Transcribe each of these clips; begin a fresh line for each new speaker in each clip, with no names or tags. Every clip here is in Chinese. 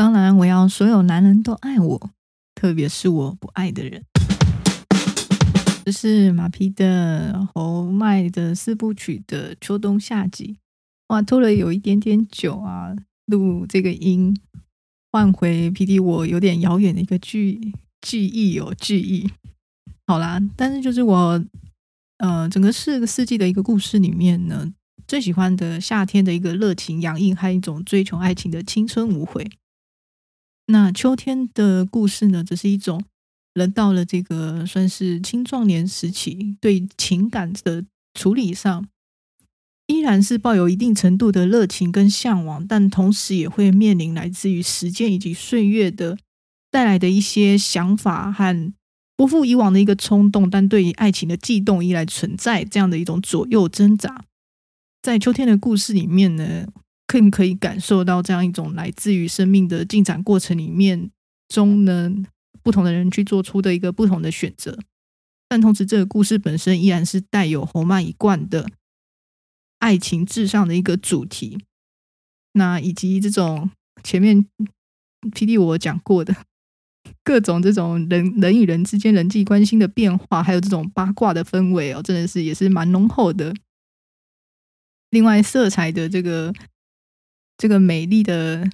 当然，我要所有男人都爱我，特别是我不爱的人。这是马匹的侯麦的四部曲的秋冬夏季。哇，拖了有一点点久啊，录这个音，换回 PD 我有点遥远的一个记记忆哦，记忆。好啦，但是就是我，呃，整个四个世纪的一个故事里面呢，最喜欢的夏天的一个热情洋溢，还有一种追求爱情的青春无悔。那秋天的故事呢，只是一种人到了这个算是青壮年时期，对情感的处理上，依然是抱有一定程度的热情跟向往，但同时也会面临来自于时间以及岁月的带来的一些想法和不复以往的一个冲动，但对于爱情的悸动依然存在这样的一种左右挣扎。在秋天的故事里面呢，更可以感受到这样一种来自于生命的进展过程里面中呢，不同的人去做出的一个不同的选择，但同时这个故事本身依然是带有侯曼一贯的爱情至上的一个主题。那以及这种前面 PD 我讲过的 各种这种人人与人之间人际关系的变化，还有这种八卦的氛围哦，真的是也是蛮浓厚的。另外色彩的这个。这个美丽的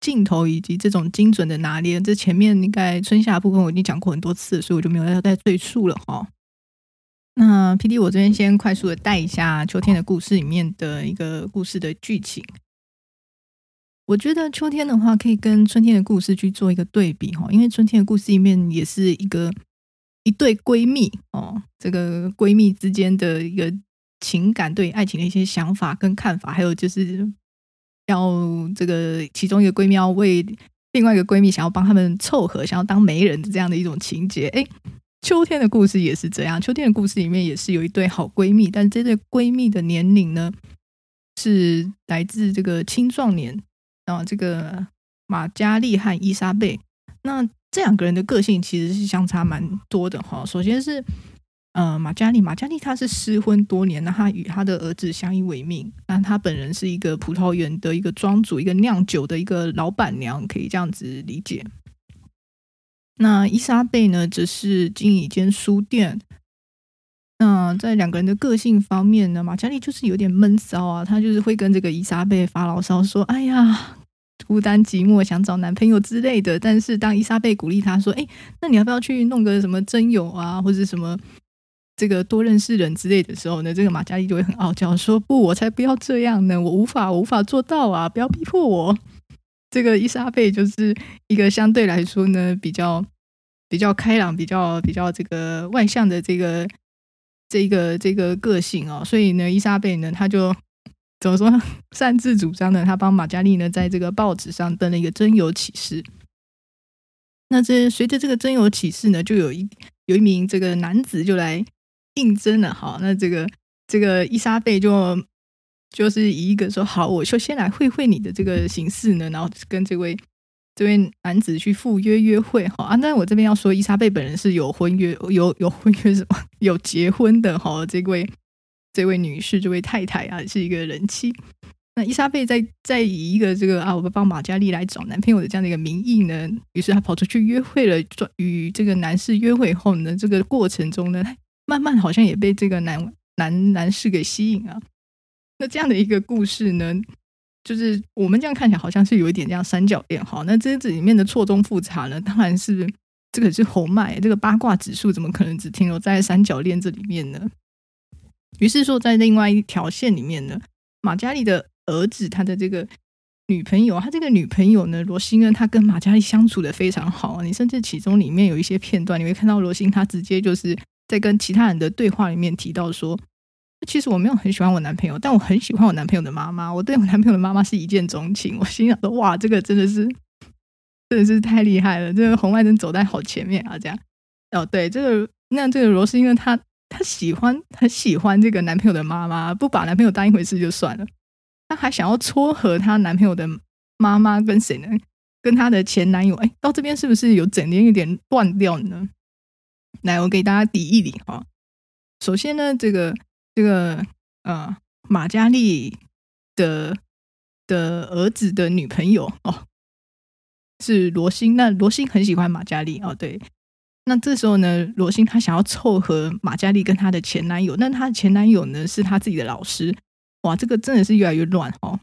镜头以及这种精准的拿捏，这前面应该春夏部分我已经讲过很多次，所以我就没有要再赘述了哈。那 PD，我这边先快速的带一下秋天的故事里面的一个故事的剧情。我觉得秋天的话可以跟春天的故事去做一个对比哈，因为春天的故事里面也是一个一对闺蜜哦，这个闺蜜之间的一个。情感对爱情的一些想法跟看法，还有就是要这个其中一个闺蜜要为另外一个闺蜜想要帮他们凑合，想要当媒人的这样的一种情节。哎，秋天的故事也是这样。秋天的故事里面也是有一对好闺蜜，但这对闺蜜的年龄呢是来自这个青壮年啊。这个马嘉丽和伊莎贝，那这两个人的个性其实是相差蛮多的哈。首先是。呃，马嘉丽，玛嘉丽她是失婚多年，那她与她的儿子相依为命。那她本人是一个葡萄园的一个庄主，一个酿酒的一个老板娘，可以这样子理解。那伊莎贝呢，则是经营一间书店。那在两个人的个性方面呢，马嘉丽就是有点闷骚啊，她就是会跟这个伊莎贝发牢骚，说：“哎呀，孤单寂寞，想找男朋友之类的。”但是当伊莎贝鼓励她说：“哎，那你要不要去弄个什么真友啊，或者什么？”这个多认识人之类的时候呢，这个马嘉丽就会很傲娇，说：“不，我才不要这样呢，我无法，无法做到啊！不要逼迫我。”这个伊莎贝就是一个相对来说呢，比较比较开朗、比较比较这个外向的这个这个这个个性哦，所以呢，伊莎贝呢，他就怎么说，擅自主张呢，他帮马嘉丽呢，在这个报纸上登了一个征友启事。那这随着这个征友启事呢，就有一有一名这个男子就来。应征了，好，那这个这个伊莎贝就就是以一个说好，我就先来会会你的这个形式呢，然后跟这位这位男子去赴约约会，好啊。但是我这边要说，伊莎贝本人是有婚约，有有婚约什么 有结婚的，好，这位这位女士，这位太太啊，是一个人妻。那伊莎贝在在以一个这个啊，我帮马嘉丽来找男朋友的这样的一个名义呢，于是她跑出去约会了，与这个男士约会后呢，这个过程中呢。慢慢好像也被这个男男男士给吸引啊，那这样的一个故事呢，就是我们这样看起来好像是有一点这样三角恋哈。那这这里面的错综复杂呢，当然是这个是红脉这个八卦指数怎么可能只停留在三角恋这里面呢？于是说，在另外一条线里面呢，马嘉丽的儿子他的这个女朋友，他这个女朋友呢，罗欣恩，他跟马嘉丽相处的非常好。你甚至其中里面有一些片段，你会看到罗欣他直接就是。在跟其他人的对话里面提到说，其实我没有很喜欢我男朋友，但我很喜欢我男朋友的妈妈。我对我男朋友的妈妈是一见钟情。我心想说，哇，这个真的是，真的是太厉害了！这个红外灯走在好前面啊，这样。哦，对，这个那这个罗是因为她她喜欢很喜欢这个男朋友的妈妈，不把男朋友当一回事就算了，她还想要撮合她男朋友的妈妈跟谁呢？跟她的前男友。哎，到这边是不是有整点有点断掉呢？来，我给大家理一理哈。首先呢，这个这个呃，马嘉丽的的儿子的女朋友哦，是罗欣。那罗欣很喜欢马嘉丽哦，对。那这时候呢，罗欣她想要凑合马嘉丽跟她的前男友，那她的前男友呢是她自己的老师。哇，这个真的是越来越乱哦。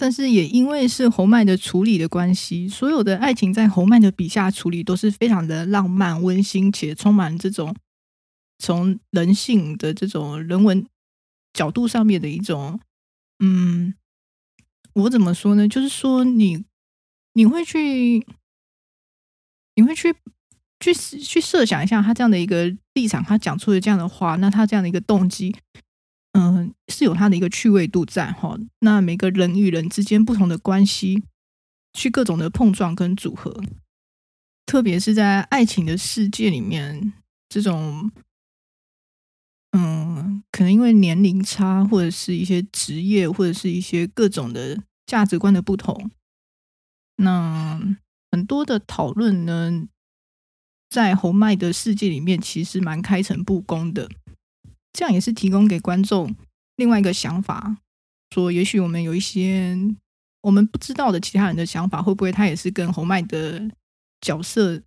但是也因为是侯麦的处理的关系，所有的爱情在侯麦的笔下处理都是非常的浪漫、温馨，且充满这种从人性的这种人文角度上面的一种，嗯，我怎么说呢？就是说你你会去，你会去去去设想一下他这样的一个立场，他讲出的这样的话，那他这样的一个动机。嗯，是有它的一个趣味度在哈。那每个人与人之间不同的关系，去各种的碰撞跟组合，特别是在爱情的世界里面，这种，嗯，可能因为年龄差，或者是一些职业，或者是一些各种的价值观的不同，那很多的讨论呢，在侯麦的世界里面，其实蛮开诚布公的。这样也是提供给观众另外一个想法，说也许我们有一些我们不知道的其他人的想法，会不会他也是跟侯麦的角色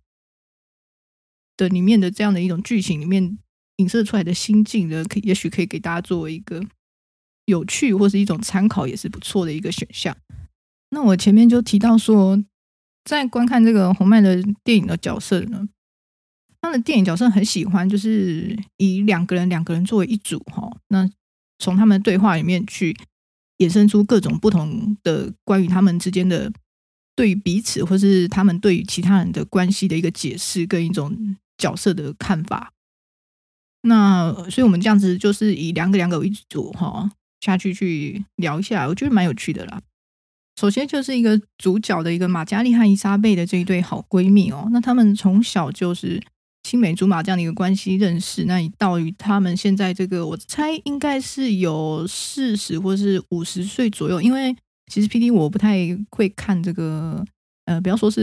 的里面的这样的一种剧情里面影射出来的心境呢？可也许可以给大家作为一个有趣或是一种参考，也是不错的一个选项。那我前面就提到说，在观看这个侯麦的电影的角色呢。他的电影角色很喜欢，就是以两个人两个人作为一组哈。那从他们对话里面去衍生出各种不同的关于他们之间的对于彼此，或是他们对于其他人的关系的一个解释跟一种角色的看法。那所以我们这样子就是以两个两个为一组哈下去去聊一下，我觉得蛮有趣的啦。首先就是一个主角的一个马嘉丽和伊莎贝的这一对好闺蜜哦。那他们从小就是。青梅竹马这样的一个关系认识，那到于他们现在这个，我猜应该是有四十或是五十岁左右。因为其实 PD 我不太会看这个，呃，不要说是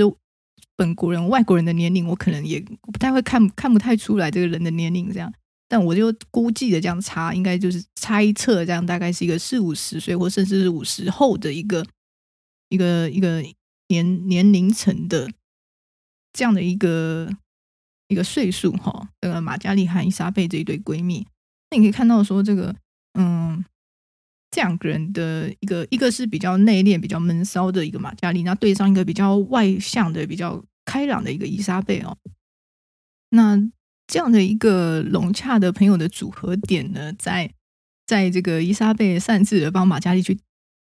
本国人、外国人的年龄，我可能也不太会看，看不太出来这个人的年龄这样。但我就估计的这样差，应该就是猜测这样，大概是一个四五十岁，或甚至是五十后的一个一个一个年年龄层的这样的一个。一个岁数哈，这个马嘉丽和伊莎贝这一对闺蜜，那你可以看到说这个，嗯，这两个人的一个，一个是比较内敛、比较闷骚的一个马嘉丽，那对上一个比较外向的、比较开朗的一个伊莎贝哦，那这样的一个融洽的朋友的组合点呢，在在这个伊莎贝擅自的帮马嘉丽去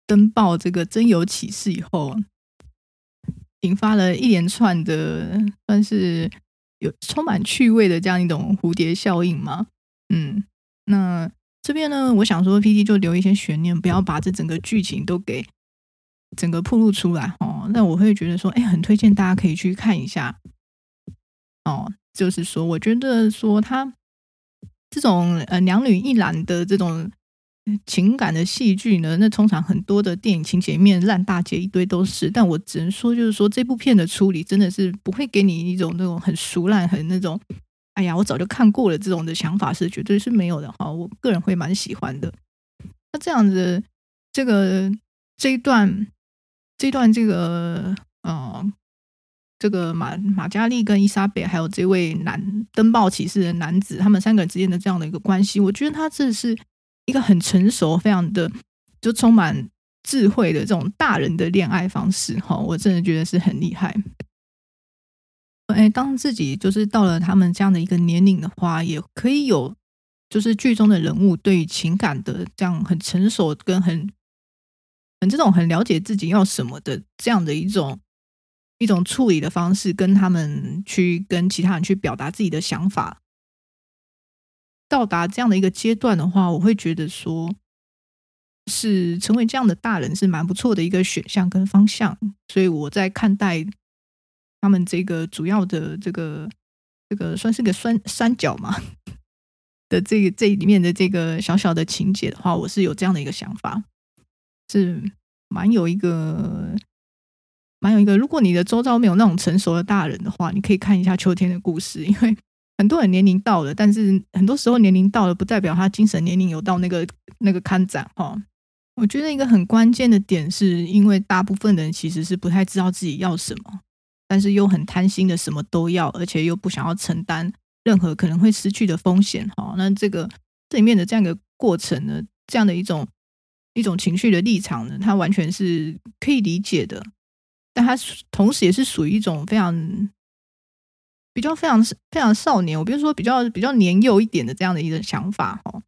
登报这个真有启事以后，引发了一连串的算是。有充满趣味的这样一种蝴蝶效应吗？嗯，那这边呢，我想说，PD 就留一些悬念，不要把这整个剧情都给整个铺露出来哦。那我会觉得说，哎，很推荐大家可以去看一下哦。就是说，我觉得说他这种呃两女一男的这种。情感的戏剧呢，那通常很多的电影情节面烂大街一堆都是，但我只能说，就是说这部片的处理真的是不会给你一种那种很俗烂、很那种，哎呀，我早就看过了这种的想法是绝对是没有的哈。我个人会蛮喜欢的。那这样子，这个这一段，这一段这个呃，这个马马嘉丽跟伊莎贝还有这位男登报启事的男子，他们三个人之间的这样的一个关系，我觉得他这是。一个很成熟、非常的就充满智慧的这种大人的恋爱方式，哈，我真的觉得是很厉害。哎，当自己就是到了他们这样的一个年龄的话，也可以有就是剧中的人物对于情感的这样很成熟跟很很这种很了解自己要什么的这样的一种一种处理的方式，跟他们去跟其他人去表达自己的想法。到达这样的一个阶段的话，我会觉得说，是成为这样的大人是蛮不错的一个选项跟方向。所以我在看待他们这个主要的这个这个算是个三三角嘛的这个这里面的这个小小的情节的话，我是有这样的一个想法，是蛮有一个蛮有一个。如果你的周遭没有那种成熟的大人的话，你可以看一下秋天的故事，因为。很多人年龄到了，但是很多时候年龄到了不代表他精神年龄有到那个那个看展哈。我觉得一个很关键的点，是因为大部分人其实是不太知道自己要什么，但是又很贪心的什么都要，而且又不想要承担任何可能会失去的风险。哈，那这个这里面的这样一个过程呢，这样的一种一种情绪的立场呢，它完全是可以理解的，但它同时也是属于一种非常比较非常非常少年，我比如说比较比较年幼一点的这样的一个想法。哈。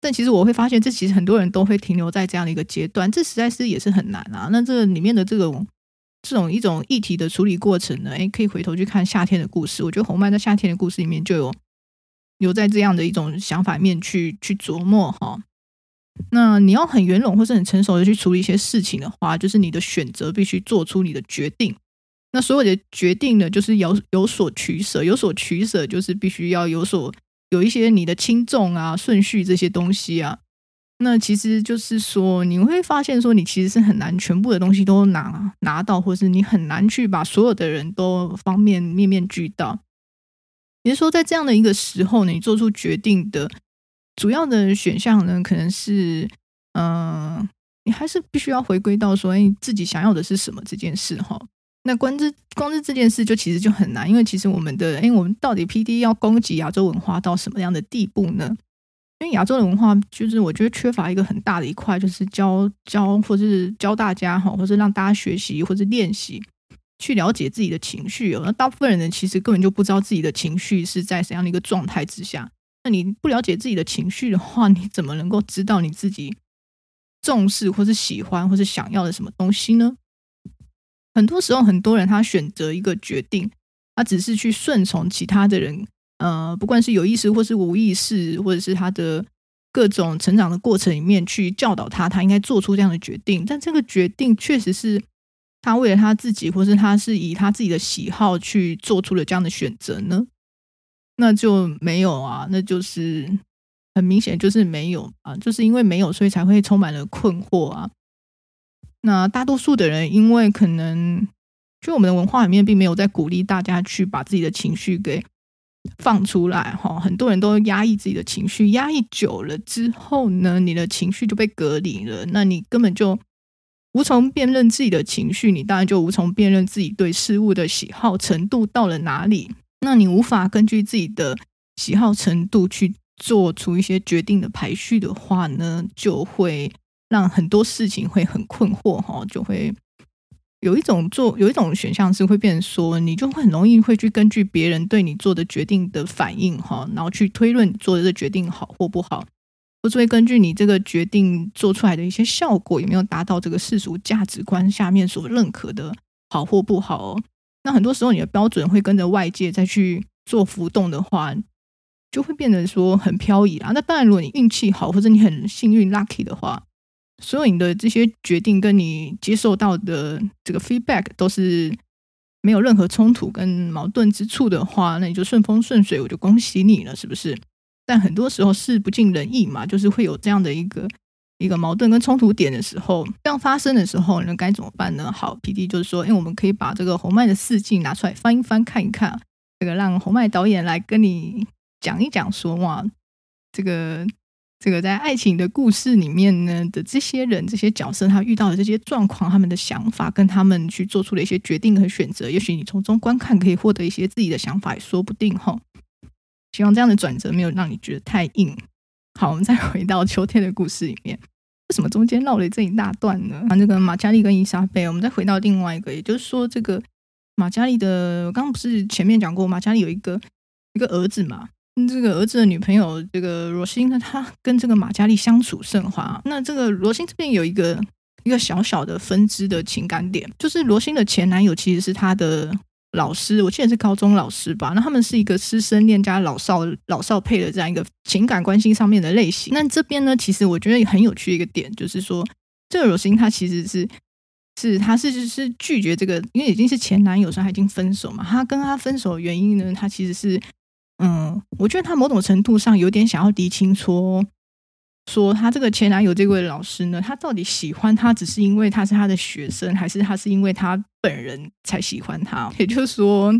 但其实我会发现，这其实很多人都会停留在这样的一个阶段，这实在是也是很难啊。那这里面的这种这种一种议题的处理过程呢，诶，可以回头去看夏天的故事。我觉得红曼在夏天的故事里面就有有在这样的一种想法面去去琢磨哈。那你要很圆融或是很成熟的去处理一些事情的话，就是你的选择必须做出你的决定。那所有的决定呢，就是有有所取舍，有所取舍就是必须要有所。有一些你的轻重啊、顺序这些东西啊，那其实就是说，你会发现说，你其实是很难全部的东西都拿拿到，或是你很难去把所有的人都方面面面俱到。也就是说，在这样的一个时候，你做出决定的主要的选项呢，可能是，嗯、你还是必须要回归到说，哎，自己想要的是什么这件事哈。那光之光之这件事就其实就很难，因为其实我们的，哎，我们到底 PD 要攻击亚洲文化到什么样的地步呢？因为亚洲的文化就是我觉得缺乏一个很大的一块，就是教教或是教大家哈，或是让大家学习或是练习去了解自己的情绪哦。那大部分人呢，其实根本就不知道自己的情绪是在怎样的一个状态之下。那你不了解自己的情绪的话，你怎么能够知道你自己重视或是喜欢或是想要的什么东西呢？很多时候，很多人他选择一个决定，他只是去顺从其他的人，呃，不管是有意识或是无意识，或者是他的各种成长的过程里面去教导他，他应该做出这样的决定。但这个决定确实是他为了他自己，或是他是以他自己的喜好去做出了这样的选择呢？那就没有啊，那就是很明显就是没有啊，就是因为没有，所以才会充满了困惑啊。那大多数的人，因为可能就我们的文化里面并没有在鼓励大家去把自己的情绪给放出来哈，很多人都压抑自己的情绪，压抑久了之后呢，你的情绪就被隔离了，那你根本就无从辨认自己的情绪，你当然就无从辨认自己对事物的喜好程度到了哪里，那你无法根据自己的喜好程度去做出一些决定的排序的话呢，就会。让很多事情会很困惑哈，就会有一种做有一种选项是会变成说，你就会很容易会去根据别人对你做的决定的反应哈，然后去推论做的这决定好或不好，或是会根据你这个决定做出来的一些效果有没有达到这个世俗价值观下面所认可的好或不好哦。那很多时候你的标准会跟着外界再去做浮动的话，就会变得说很飘移啦。那当然，如果你运气好或者你很幸运 lucky 的话。所有你的这些决定跟你接受到的这个 feedback 都是没有任何冲突跟矛盾之处的话，那你就顺风顺水，我就恭喜你了，是不是？但很多时候事不尽人意嘛，就是会有这样的一个一个矛盾跟冲突点的时候，这样发生的时候，那该怎么办呢？好，PD 就是说，因为我们可以把这个洪迈的四镜拿出来翻一翻看一看，这个让洪迈导演来跟你讲一讲，说哇，这个。这个在爱情的故事里面呢的这些人、这些角色，他遇到的这些状况、他们的想法，跟他们去做出的一些决定和选择，也许你从中观看可以获得一些自己的想法，也说不定哈。希望这样的转折没有让你觉得太硬。好，我们再回到秋天的故事里面，为什么中间绕了这一大段呢？啊，这个马嘉丽跟伊莎贝，我们再回到另外一个，也就是说，这个马嘉丽的，刚刚不是前面讲过，马嘉丽有一个一个儿子嘛？这个儿子的女朋友，这个罗欣呢，她跟这个马嘉丽相处甚欢。那这个罗欣这边有一个一个小小的分支的情感点，就是罗欣的前男友其实是她的老师，我记得是高中老师吧。那他们是一个师生恋加老少老少配的这样一个情感关系上面的类型。那这边呢，其实我觉得很有趣一个点，就是说这个罗欣她其实是是她是是拒绝这个，因为已经是前男友，所以她已经分手嘛。她跟他分手的原因呢，她其实是。嗯，我觉得他某种程度上有点想要厘清说，说他这个前男友这位老师呢，他到底喜欢他只是因为他是他的学生，还是他是因为他本人才喜欢他？也就是说，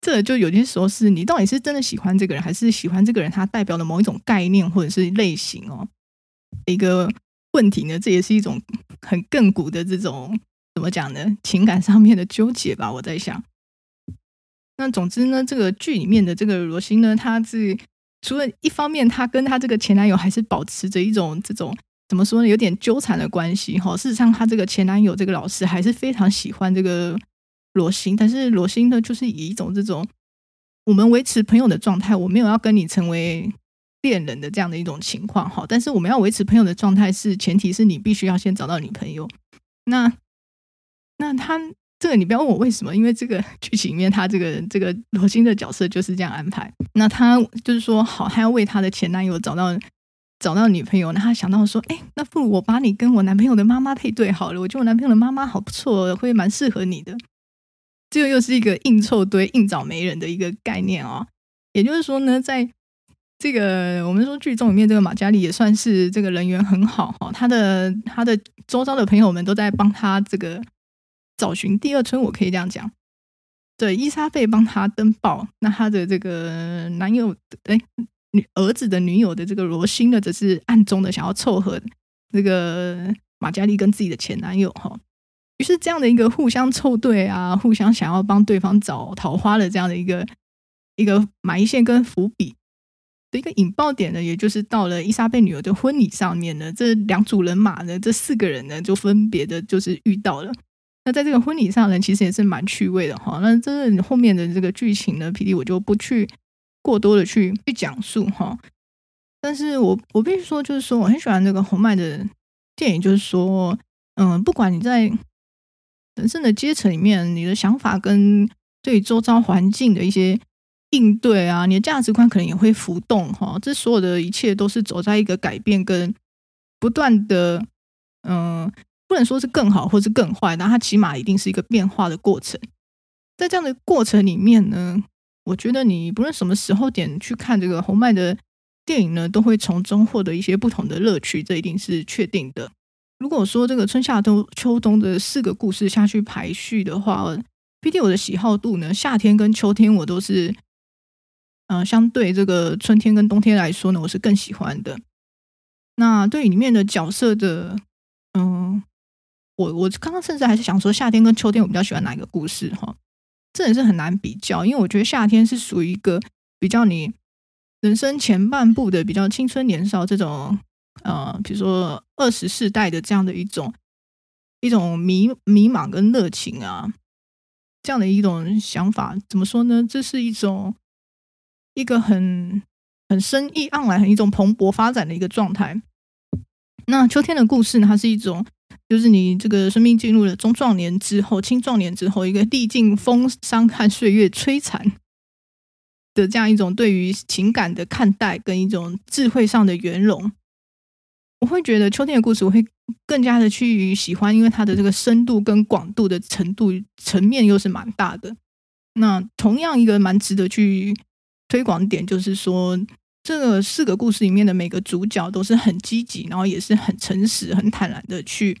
这就有些时候是你到底是真的喜欢这个人，还是喜欢这个人他代表的某一种概念或者是类型哦，一个问题呢，这也是一种很亘古的这种怎么讲呢？情感上面的纠结吧。我在想，那总之呢，这个剧里面的这个罗欣呢，他是除了一方面，他跟他这个前男友还是保持着一种这种怎么说呢，有点纠缠的关系哈。事实上，他这个前男友这个老师还是非常喜欢这个罗欣，但是罗欣呢，就是以一种这种。我们维持朋友的状态，我没有要跟你成为恋人的这样的一种情况哈。但是我们要维持朋友的状态，是前提是你必须要先找到女朋友。那那他这个你不要问我为什么，因为这个剧情里面他这个这个罗欣的角色就是这样安排。那他就是说好，他要为他的前男友找到找到女朋友。那他想到说，哎，那不如我把你跟我男朋友的妈妈配对好了。我觉得我男朋友的妈妈好不错，会蛮适合你的。这个又是一个硬凑堆、硬找媒人的一个概念哦。也就是说呢，在这个我们说剧中里面，这个马嘉丽也算是这个人缘很好哈。他的他的周遭的朋友们都在帮他这个找寻第二春，我可以这样讲。对，伊莎贝帮他登报，那他的这个男友哎女儿子的女友的这个罗欣呢，则是暗中的想要凑合这个马嘉莉跟自己的前男友哈。于是，这样的一个互相凑对啊，互相想要帮对方找桃花的这样的一个一个埋线跟伏笔的一个引爆点呢，也就是到了伊莎贝女儿的婚礼上面呢，这两组人马呢，这四个人呢，就分别的就是遇到了。那在这个婚礼上呢，其实也是蛮趣味的哈。那这后面的这个剧情呢，PD 我就不去过多的去去讲述哈。但是我我必须说，就是说我很喜欢那个红麦的电影，就是说，嗯，不管你在人生的阶层里面，你的想法跟对周遭环境的一些应对啊，你的价值观可能也会浮动哈。这所有的一切都是走在一个改变跟不断的，嗯，不能说是更好或是更坏，但它起码一定是一个变化的过程。在这样的过程里面呢，我觉得你不论什么时候点去看这个侯麦的电影呢，都会从中获得一些不同的乐趣，这一定是确定的。如果说这个春夏冬秋冬的四个故事下去排序的话，毕竟我的喜好度呢，夏天跟秋天我都是，嗯、相对这个春天跟冬天来说呢，我是更喜欢的。那对里面的角色的，嗯，我我刚刚甚至还是想说，夏天跟秋天我比较喜欢哪一个故事哈？这也是很难比较，因为我觉得夏天是属于一个比较你人生前半部的比较青春年少这种。呃，比如说二十世代的这样的一种一种迷迷茫跟热情啊，这样的一种想法，怎么说呢？这是一种一个很很生意盎然、很一种蓬勃发展的一个状态。那秋天的故事呢，它是一种，就是你这个生命进入了中壮年之后、青壮年之后，一个历尽风霜和岁月摧残的这样一种对于情感的看待，跟一种智慧上的圆融。我会觉得秋天的故事我会更加的去喜欢，因为它的这个深度跟广度的程度层面又是蛮大的。那同样一个蛮值得去推广点，就是说这个四个故事里面的每个主角都是很积极，然后也是很诚实、很坦然的去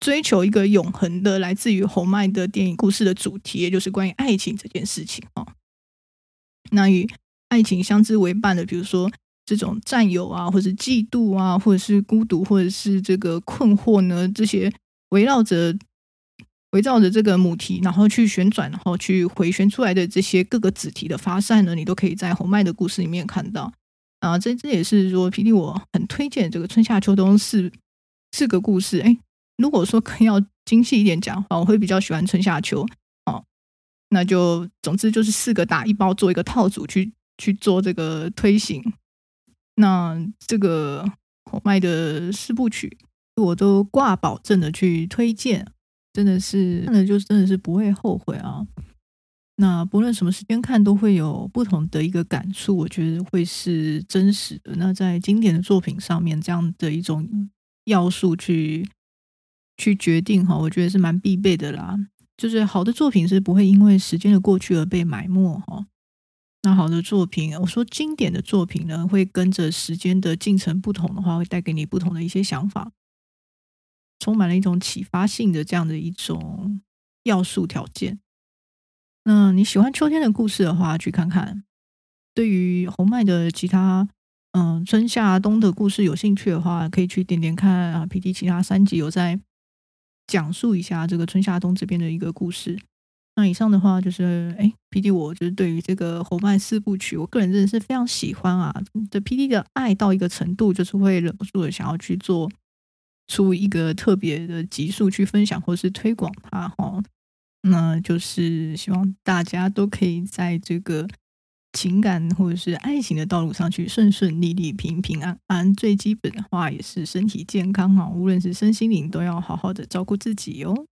追求一个永恒的来自于侯麦的电影故事的主题，也就是关于爱情这件事情啊。那与爱情相知为伴的，比如说。这种占有啊，或者嫉妒啊，或者是孤独，或者是这个困惑呢，这些围绕着围绕着这个母题，然后去旋转，然后去回旋出来的这些各个子题的发散呢，你都可以在侯麦的故事里面看到啊。这这也是说，PD 我很推荐这个春夏秋冬四四个故事。哎，如果说更要精细一点讲的话，我会比较喜欢春夏秋。哦，那就总之就是四个打一包，做一个套组去去做这个推行。那这个口麦的四部曲，我都挂保证的去推荐，真的是看了就真的是不会后悔啊。那不论什么时间看，都会有不同的一个感触，我觉得会是真实的。那在经典的作品上面，这样的一种要素去去决定哈，我觉得是蛮必备的啦。就是好的作品是不会因为时间的过去而被埋没哈。那好的作品，我说经典的作品呢，会跟着时间的进程不同的话，会带给你不同的一些想法，充满了一种启发性的这样的一种要素条件。那你喜欢秋天的故事的话，去看看。对于红麦的其他嗯春夏冬的故事有兴趣的话，可以去点点看啊。PD 其他三集有在讲述一下这个春夏冬这边的一个故事。那以上的话就是，哎，PD 我就是对于这个侯麦四部曲，我个人真的是非常喜欢啊。这 PD 的爱到一个程度，就是会忍不住的想要去做出一个特别的集数去分享或是推广它哈。那就是希望大家都可以在这个情感或者是爱情的道路上去顺顺利利、平平安安。最基本的话也是身体健康啊，无论是身心灵都要好好的照顾自己哟。